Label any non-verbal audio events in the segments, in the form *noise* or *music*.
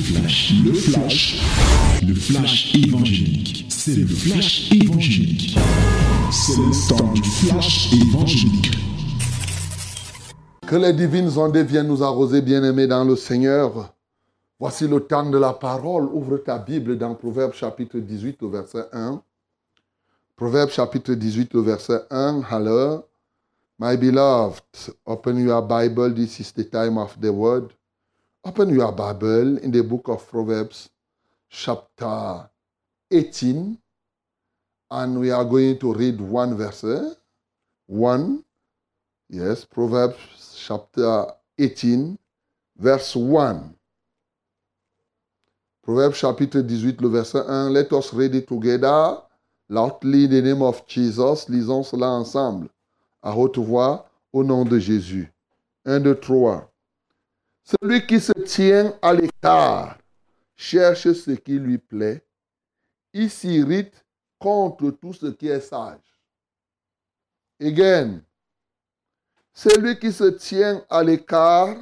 flash, le flash, le flash évangélique. C'est le flash évangélique. C'est le temps du flash évangélique. Que les divines ondes viennent nous arroser, bien-aimés dans le Seigneur. Voici le temps de la parole. Ouvre ta Bible dans Proverbe chapitre 18, au verset 1. Proverbe chapitre 18, au verset 1. Hello. My beloved, open your Bible. This is the time of the word. Open your Bible in the book of Proverbs, chapter 18, and we are going to read one verse. One, yes, Proverbs chapter 18, verse 1. Proverbs chapitre 18, le verset 1. Let us read it together. Loudly in the name of Jesus. Lisons cela ensemble. À haute voix, au nom de Jésus. 1, 2, 3. Celui qui se tient à l'écart cherche ce qui lui plaît. Il s'irrite contre tout ce qui est sage. Again. Celui qui se tient à l'écart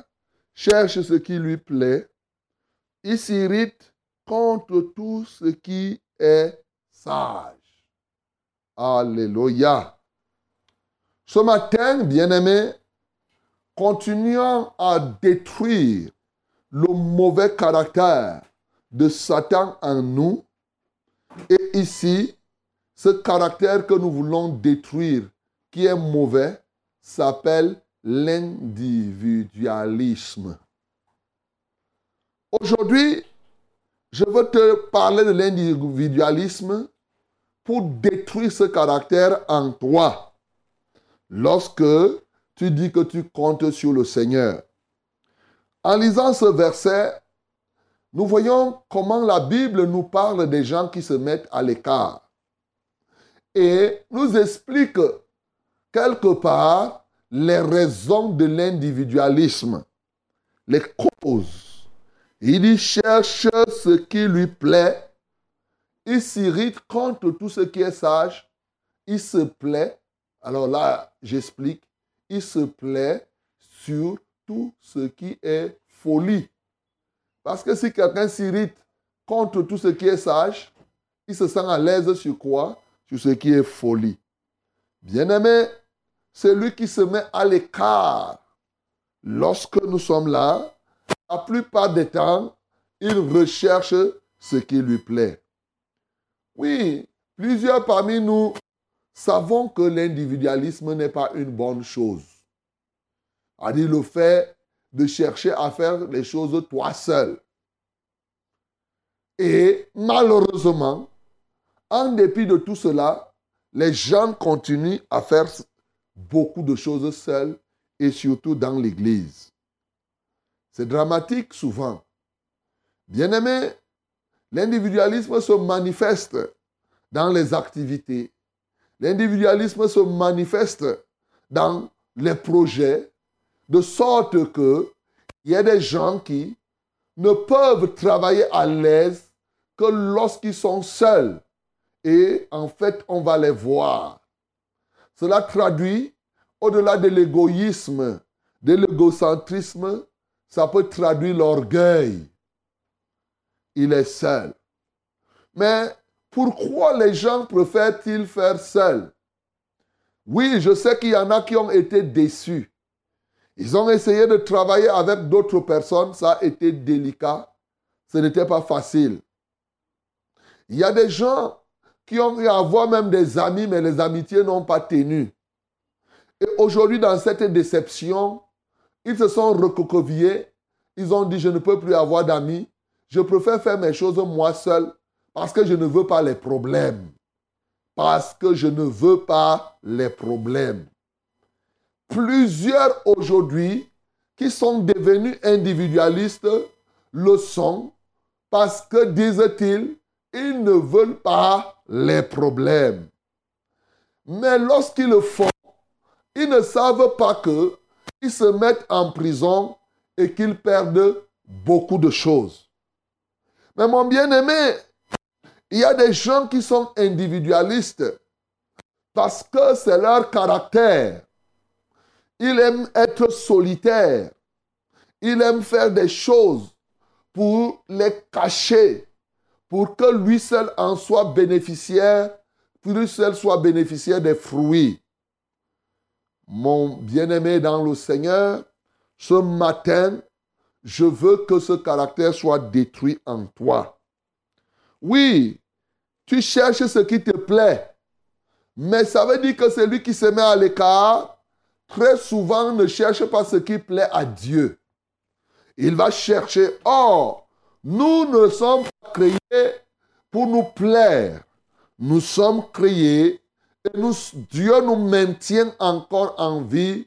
cherche ce qui lui plaît. Il s'irrite contre tout ce qui est sage. Alléluia. Ce matin, bien-aimés, continuons à détruire le mauvais caractère de Satan en nous. Et ici, ce caractère que nous voulons détruire, qui est mauvais, s'appelle l'individualisme. Aujourd'hui, je veux te parler de l'individualisme pour détruire ce caractère en toi. Lorsque tu dis que tu comptes sur le Seigneur. En lisant ce verset, nous voyons comment la Bible nous parle des gens qui se mettent à l'écart et nous explique quelque part les raisons de l'individualisme, les causes. Il y cherche ce qui lui plaît, il s'irrite contre tout ce qui est sage, il se plaît. Alors là, j'explique, il se plaît sur tout ce qui est folie. Parce que si quelqu'un s'irrite contre tout ce qui est sage, il se sent à l'aise sur quoi? Sur ce qui est folie. Bien-aimé, celui qui se met à l'écart lorsque nous sommes là, la plupart des temps, il recherche ce qui lui plaît. Oui, plusieurs parmi nous savons que l'individualisme n'est pas une bonne chose. A dit le fait de chercher à faire les choses toi seul. Et malheureusement, en dépit de tout cela, les gens continuent à faire beaucoup de choses seuls et surtout dans l'Église. C'est dramatique souvent. Bien-aimé, l'individualisme se manifeste dans les activités, L'individualisme se manifeste dans les projets, de sorte que il y a des gens qui ne peuvent travailler à l'aise que lorsqu'ils sont seuls. Et en fait, on va les voir. Cela traduit, au-delà de l'égoïsme, de l'égocentrisme, ça peut traduire l'orgueil. Il est seul. Mais pourquoi les gens préfèrent-ils faire seul? Oui, je sais qu'il y en a qui ont été déçus. Ils ont essayé de travailler avec d'autres personnes, ça a été délicat, ce n'était pas facile. Il y a des gens qui ont eu à avoir même des amis, mais les amitiés n'ont pas tenu. Et aujourd'hui, dans cette déception, ils se sont recoquevillés. Ils ont dit, je ne peux plus avoir d'amis. Je préfère faire mes choses moi seul parce que je ne veux pas les problèmes. Parce que je ne veux pas les problèmes. Plusieurs aujourd'hui qui sont devenus individualistes le sont parce que, disent-ils, ils ne veulent pas les problèmes. Mais lorsqu'ils le font, ils ne savent pas que ils se mettent en prison et qu'ils perdent beaucoup de choses. Mais mon bien-aimé, il y a des gens qui sont individualistes parce que c'est leur caractère. Ils aiment être solitaires. Ils aiment faire des choses pour les cacher, pour que lui seul en soit bénéficiaire, pour lui seul soit bénéficiaire des fruits. Mon bien-aimé dans le Seigneur, ce matin, je veux que ce caractère soit détruit en toi. Oui, tu cherches ce qui te plaît, mais ça veut dire que celui qui se met à l'écart, très souvent ne cherche pas ce qui plaît à Dieu. Il va chercher, or, nous ne sommes pas créés pour nous plaire. Nous sommes créés et nous, Dieu nous maintient encore en vie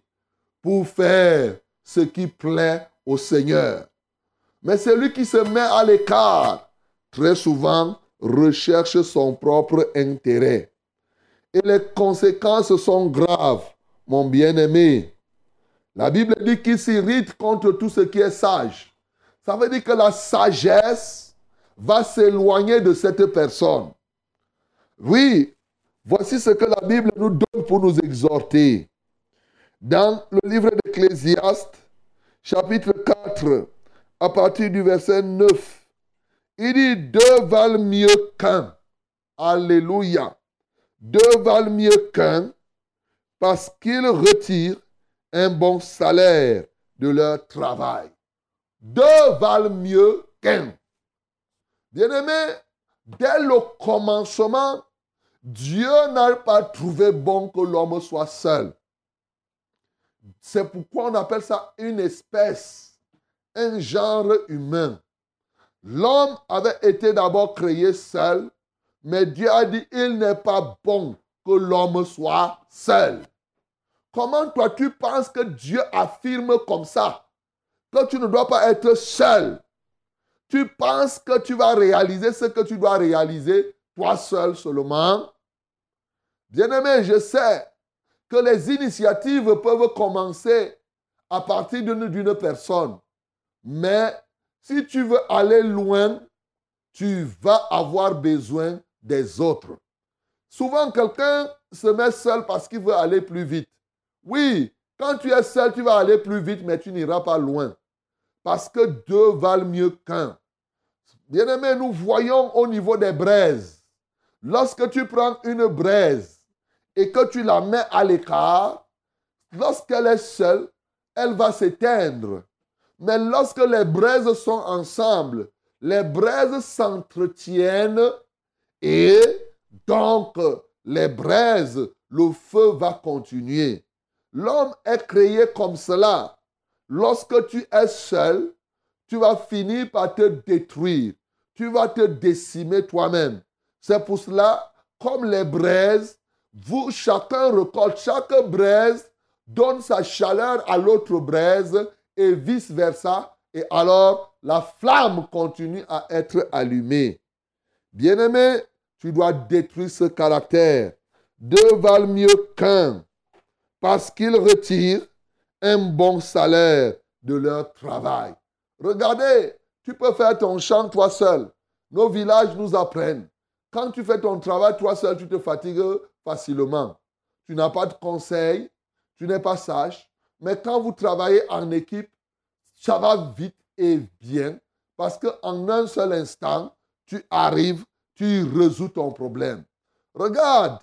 pour faire ce qui plaît au Seigneur. Mais celui qui se met à l'écart, très souvent, recherche son propre intérêt. Et les conséquences sont graves, mon bien-aimé. La Bible dit qu'il s'irrite contre tout ce qui est sage. Ça veut dire que la sagesse va s'éloigner de cette personne. Oui, voici ce que la Bible nous donne pour nous exhorter. Dans le livre d'Ecclésiaste, chapitre 4, à partir du verset 9, il dit deux valent mieux qu'un. Alléluia. Deux valent mieux qu'un parce qu'ils retirent un bon salaire de leur travail. Deux valent mieux qu'un. Bien-aimé, dès le commencement, Dieu n'a pas trouvé bon que l'homme soit seul. C'est pourquoi on appelle ça une espèce, un genre humain. L'homme avait été d'abord créé seul, mais Dieu a dit, il n'est pas bon que l'homme soit seul. Comment toi tu penses que Dieu affirme comme ça que tu ne dois pas être seul? Tu penses que tu vas réaliser ce que tu dois réaliser toi seul seulement? Bien-aimé, je sais que les initiatives peuvent commencer à partir d'une personne. Mais si tu veux aller loin, tu vas avoir besoin des autres. Souvent, quelqu'un se met seul parce qu'il veut aller plus vite. Oui, quand tu es seul, tu vas aller plus vite, mais tu n'iras pas loin. Parce que deux valent mieux qu'un. Bien-aimé, nous voyons au niveau des braises. Lorsque tu prends une braise et que tu la mets à l'écart, lorsqu'elle est seule, elle va s'éteindre. Mais lorsque les braises sont ensemble, les braises s'entretiennent et donc les braises, le feu va continuer. L'homme est créé comme cela. Lorsque tu es seul, tu vas finir par te détruire. Tu vas te décimer toi-même. C'est pour cela, comme les braises, vous, chacun recolle, chaque braise donne sa chaleur à l'autre braise et vice-versa. Et alors, la flamme continue à être allumée. Bien-aimé, tu dois détruire ce caractère. Deux valent mieux qu'un parce qu'ils retirent un bon salaire de leur travail. Regardez, tu peux faire ton champ toi seul. Nos villages nous apprennent. Quand tu fais ton travail toi seul, tu te fatigues facilement. Tu n'as pas de conseil, tu n'es pas sage. Mais quand vous travaillez en équipe, ça va vite et bien parce qu'en un seul instant, tu arrives, tu résous ton problème. Regarde,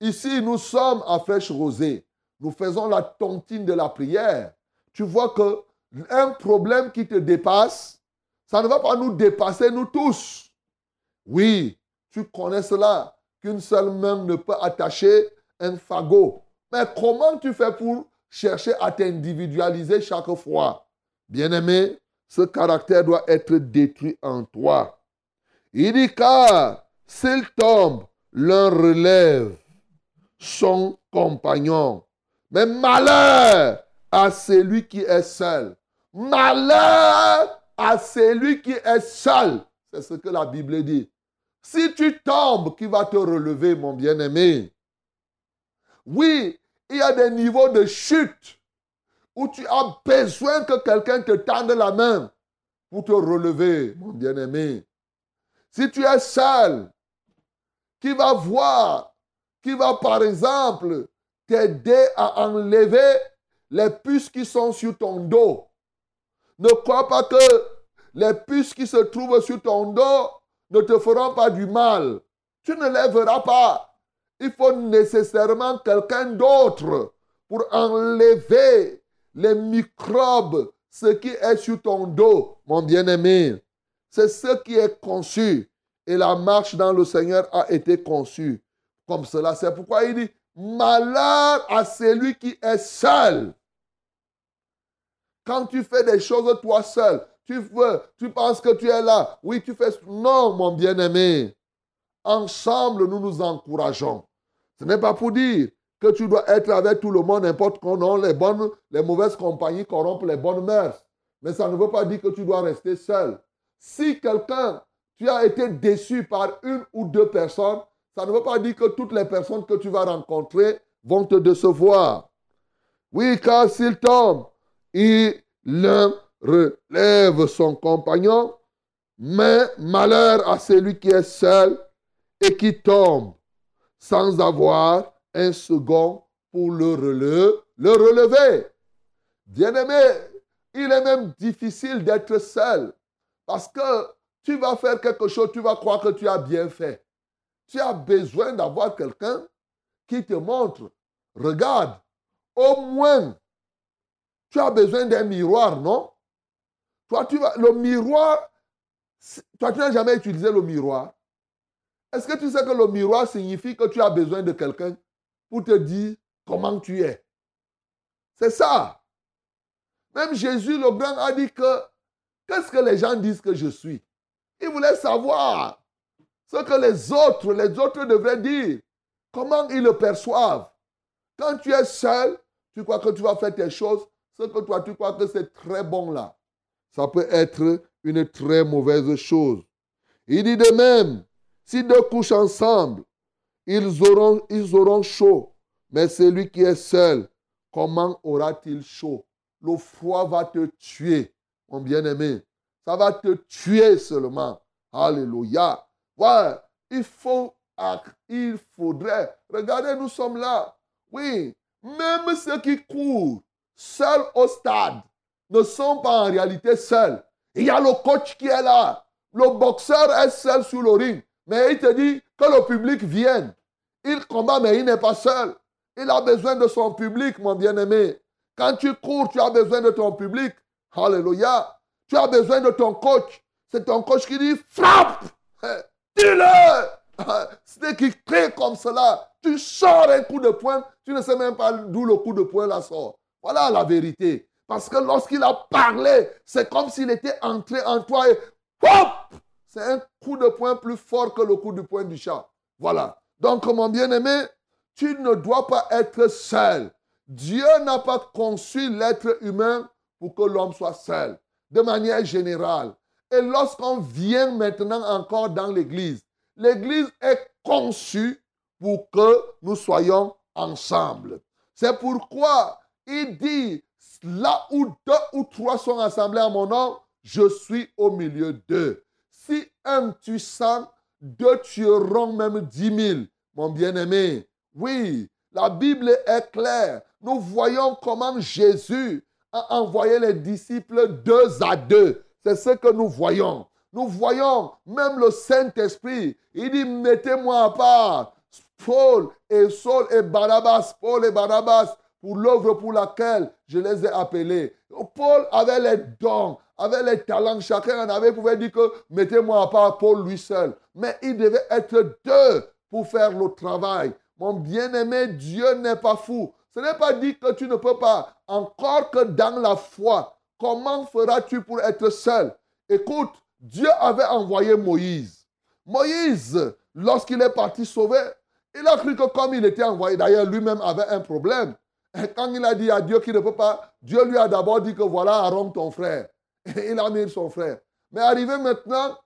ici nous sommes à Fraîche Rosée. Nous faisons la tontine de la prière. Tu vois que un problème qui te dépasse, ça ne va pas nous dépasser, nous tous. Oui, tu connais cela, qu'une seule main ne peut attacher un fagot. Mais comment tu fais pour chercher à t'individualiser chaque fois Bien-aimé, ce caractère doit être détruit en toi. Il dit car s'il tombe, l'un relève son compagnon. Mais malheur à celui qui est seul. Malheur à celui qui est seul. C'est ce que la Bible dit. Si tu tombes, qui va te relever, mon bien-aimé? Oui, il y a des niveaux de chute où tu as besoin que quelqu'un te tende la main pour te relever, mon bien-aimé. Si tu es seul, qui va voir, qui va par exemple t'aider à enlever les puces qui sont sur ton dos? Ne crois pas que les puces qui se trouvent sur ton dos ne te feront pas du mal. Tu ne les verras pas. Il faut nécessairement quelqu'un d'autre pour enlever les microbes, ce qui est sur ton dos, mon bien-aimé. C'est ce qui est conçu. Et la marche dans le Seigneur a été conçue comme cela. C'est pourquoi il dit, malheur à celui qui est seul. Quand tu fais des choses toi seul, tu veux, tu penses que tu es là. Oui, tu fais. Non, mon bien-aimé. Ensemble, nous nous encourageons. Ce n'est pas pour dire que tu dois être avec tout le monde, n'importe comment. Les bonnes, les mauvaises compagnies corrompent les bonnes mœurs. Mais ça ne veut pas dire que tu dois rester seul. Si quelqu'un, tu as été déçu par une ou deux personnes, ça ne veut pas dire que toutes les personnes que tu vas rencontrer vont te décevoir. Oui, car s'il tombe, il relève son compagnon, mais malheur à celui qui est seul et qui tombe sans avoir un second pour le relever. Le relever. Bien-aimé, il est même difficile d'être seul parce que tu vas faire quelque chose, tu vas croire que tu as bien fait. Tu as besoin d'avoir quelqu'un qui te montre, regarde, au moins, tu as besoin d'un miroir, non? Toi, tu vas, le miroir, toi, tu n'as jamais utilisé le miroir. Est-ce que tu sais que le miroir signifie que tu as besoin de quelqu'un pour te dire comment tu es? C'est ça. Même Jésus le grand a dit que qu'est-ce que les gens disent que je suis? Il voulait savoir ce que les autres, les autres devraient dire. Comment ils le perçoivent? Quand tu es seul, tu crois que tu vas faire tes choses, ce que toi tu crois que c'est très bon là ça peut être une très mauvaise chose. Il dit de même, si deux couchent ensemble, ils auront, ils auront chaud. Mais celui qui est seul, comment aura-t-il chaud? Le froid va te tuer, mon bien-aimé. Ça va te tuer seulement. Alléluia. Ouais, il faut, il faudrait. Regardez, nous sommes là. Oui, même ceux qui courent seuls au stade, ne sont pas en réalité seuls. Il y a le coach qui est là. Le boxeur est seul sur le ring. Mais il te dit que le public vienne. Il combat, mais il n'est pas seul. Il a besoin de son public, mon bien-aimé. Quand tu cours, tu as besoin de ton public. Alléluia. Tu as besoin de ton coach. C'est ton coach qui dit frappe. *laughs* Dis-le. *laughs* C'est qui crée comme cela. Tu sors un coup de poing, tu ne sais même pas d'où le coup de poing la sort. Voilà la vérité. Parce que lorsqu'il a parlé, c'est comme s'il était entré en toi et hop C'est un coup de poing plus fort que le coup de poing du chat. Voilà. Donc, mon bien-aimé, tu ne dois pas être seul. Dieu n'a pas conçu l'être humain pour que l'homme soit seul, de manière générale. Et lorsqu'on vient maintenant encore dans l'Église, l'Église est conçue pour que nous soyons ensemble. C'est pourquoi il dit, Là où deux ou trois sont assemblés à mon nom, je suis au milieu d'eux. Un tu cent, deux tueront même dix mille, mon bien-aimé. Oui, la Bible est claire. Nous voyons comment Jésus a envoyé les disciples deux à deux. C'est ce que nous voyons. Nous voyons même le Saint-Esprit. Il dit, mettez-moi à part. Paul et Saul et Barabbas, Paul et Barabbas, pour l'œuvre pour laquelle je les ai appelés. Paul avait les dons, avait les talents. Chacun en avait, pouvait dire que mettez-moi à part Paul lui seul. Mais il devait être deux pour faire le travail. Mon bien-aimé, Dieu n'est pas fou. Ce n'est pas dit que tu ne peux pas. Encore que dans la foi, comment feras-tu pour être seul? Écoute, Dieu avait envoyé Moïse. Moïse, lorsqu'il est parti sauver, il a cru que comme il était envoyé, d'ailleurs lui-même avait un problème. Et *laughs* quand il a dit à Dieu qu'il ne peut pas, Dieu lui a d'abord dit que voilà Aaron ton frère. *laughs* Et il a mis son frère. Mais arrivé maintenant,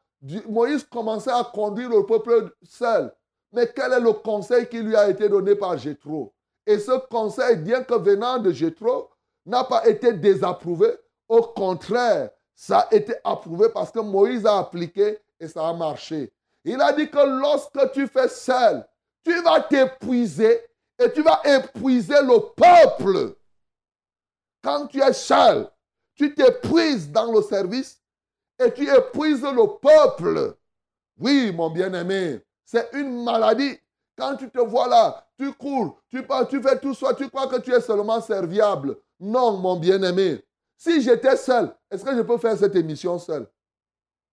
Moïse commençait à conduire le peuple seul. Mais quel est le conseil qui lui a été donné par Jétro Et ce conseil, bien que venant de Jétro, n'a pas été désapprouvé. Au contraire, ça a été approuvé parce que Moïse a appliqué et ça a marché. Il a dit que lorsque tu fais seul, tu vas t'épuiser et tu vas épuiser le peuple. Quand tu es seul, tu t'épuises dans le service et tu épuises le peuple. Oui, mon bien-aimé, c'est une maladie. Quand tu te vois là, tu cours, tu pars, tu fais tout ça, tu crois que tu es seulement serviable. Non, mon bien-aimé. Si j'étais seul, est-ce que je peux faire cette émission seul?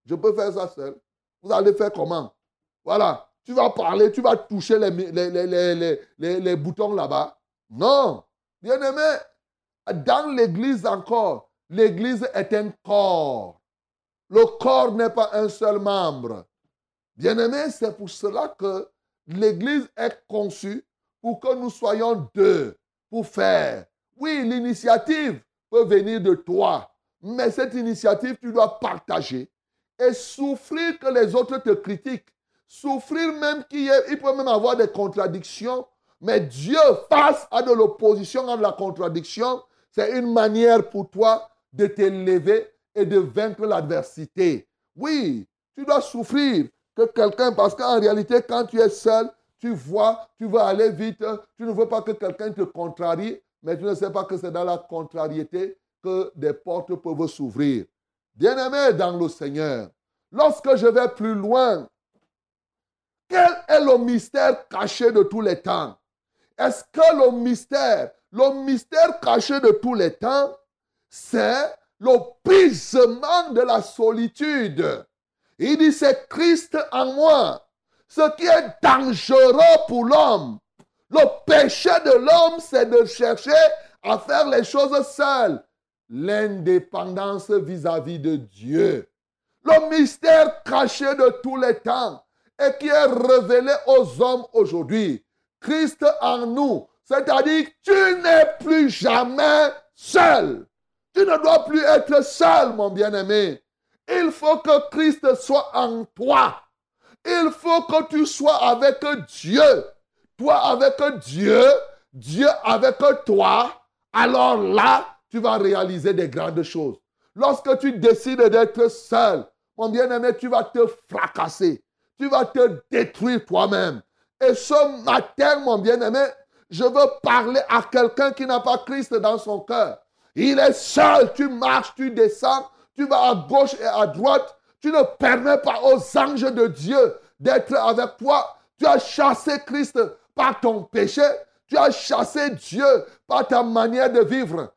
Je peux faire ça seul. Vous allez faire comment? Voilà. Tu vas parler, tu vas toucher les, les, les boutons là-bas. Non. Bien-aimé, dans l'église encore, l'église est un corps. Le corps n'est pas un seul membre. Bien-aimé, c'est pour cela que l'église est conçue pour que nous soyons deux, pour faire. Oui, l'initiative peut venir de toi, mais cette initiative, tu dois partager et souffrir que les autres te critiquent. Souffrir même qu'il il peut même avoir des contradictions, mais Dieu, face à de l'opposition, à de la contradiction, c'est une manière pour toi de t'élever et de vaincre l'adversité. Oui, tu dois souffrir que quelqu'un, parce qu'en réalité, quand tu es seul, tu vois, tu veux aller vite, tu ne veux pas que quelqu'un te contrarie, mais tu ne sais pas que c'est dans la contrariété que des portes peuvent s'ouvrir. Bien-aimé dans le Seigneur, lorsque je vais plus loin, quel est le mystère caché de tous les temps? Est-ce que le mystère, le mystère caché de tous les temps, c'est le de la solitude? Il dit, c'est Christ en moi. Ce qui est dangereux pour l'homme. Le péché de l'homme, c'est de chercher à faire les choses seul. L'indépendance vis-à-vis de Dieu. Le mystère caché de tous les temps et qui est révélé aux hommes aujourd'hui. Christ en nous. C'est-à-dire tu n'es plus jamais seul. Tu ne dois plus être seul, mon bien-aimé. Il faut que Christ soit en toi. Il faut que tu sois avec Dieu. Toi avec Dieu, Dieu avec toi. Alors là, tu vas réaliser des grandes choses. Lorsque tu décides d'être seul, mon bien-aimé, tu vas te fracasser. Tu vas te détruire toi-même. Et ce matin, mon bien-aimé, je veux parler à quelqu'un qui n'a pas Christ dans son cœur. Il est seul. Tu marches, tu descends, tu vas à gauche et à droite. Tu ne permets pas aux anges de Dieu d'être avec toi. Tu as chassé Christ par ton péché. Tu as chassé Dieu par ta manière de vivre.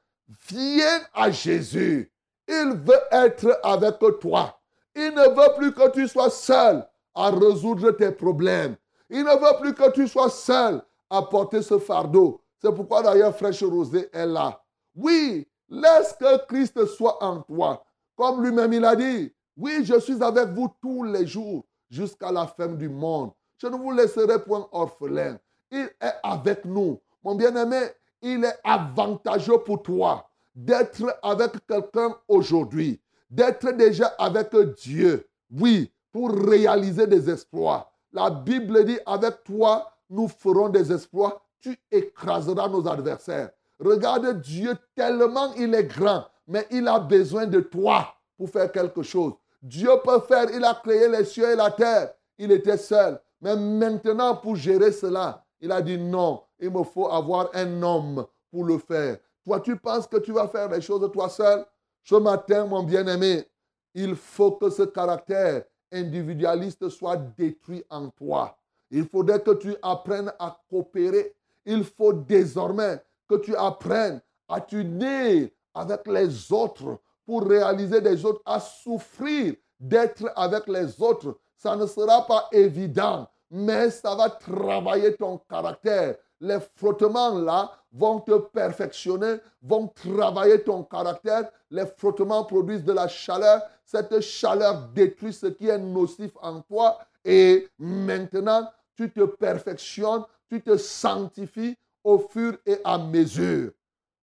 Viens à Jésus. Il veut être avec toi. Il ne veut plus que tu sois seul à résoudre tes problèmes. Il ne veut plus que tu sois seul à porter ce fardeau. C'est pourquoi d'ailleurs Fraîche Rosée est là. Oui, laisse que Christ soit en toi. Comme lui-même il a dit, oui, je suis avec vous tous les jours jusqu'à la fin du monde. Je ne vous laisserai point orphelin. Il est avec nous. Mon bien-aimé, il est avantageux pour toi d'être avec quelqu'un aujourd'hui, d'être déjà avec Dieu. Oui, pour réaliser des exploits. La Bible dit, avec toi, nous ferons des exploits. Tu écraseras nos adversaires. Regarde Dieu tellement il est grand, mais il a besoin de toi pour faire quelque chose. Dieu peut faire, il a créé les cieux et la terre. Il était seul. Mais maintenant, pour gérer cela, il a dit non, il me faut avoir un homme pour le faire. Toi, tu penses que tu vas faire les choses toi seul? Ce matin, mon bien-aimé, il faut que ce caractère individualiste soit détruit en toi. Il faudrait que tu apprennes à coopérer. Il faut désormais que tu apprennes à t'unir avec les autres pour réaliser des autres, à souffrir d'être avec les autres. Ça ne sera pas évident, mais ça va travailler ton caractère. Les frottements là vont te perfectionner, vont travailler ton caractère. Les frottements produisent de la chaleur. Cette chaleur détruit ce qui est nocif en toi. Et maintenant, tu te perfectionnes, tu te sanctifies au fur et à mesure.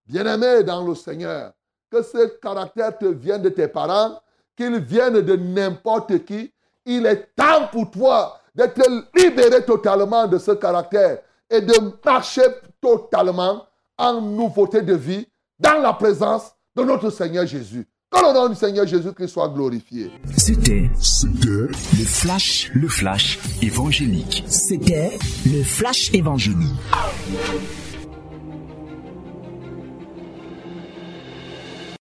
Bien-aimé dans le Seigneur, que ce caractère te vienne de tes parents, qu'il vienne de n'importe qui, il est temps pour toi d'être libéré totalement de ce caractère et de marcher totalement en nouveauté de vie dans la présence de notre Seigneur Jésus. Que le nom du Seigneur Jésus-Christ soit glorifié. C'était, le flash, le flash évangélique. C'était le flash évangélique.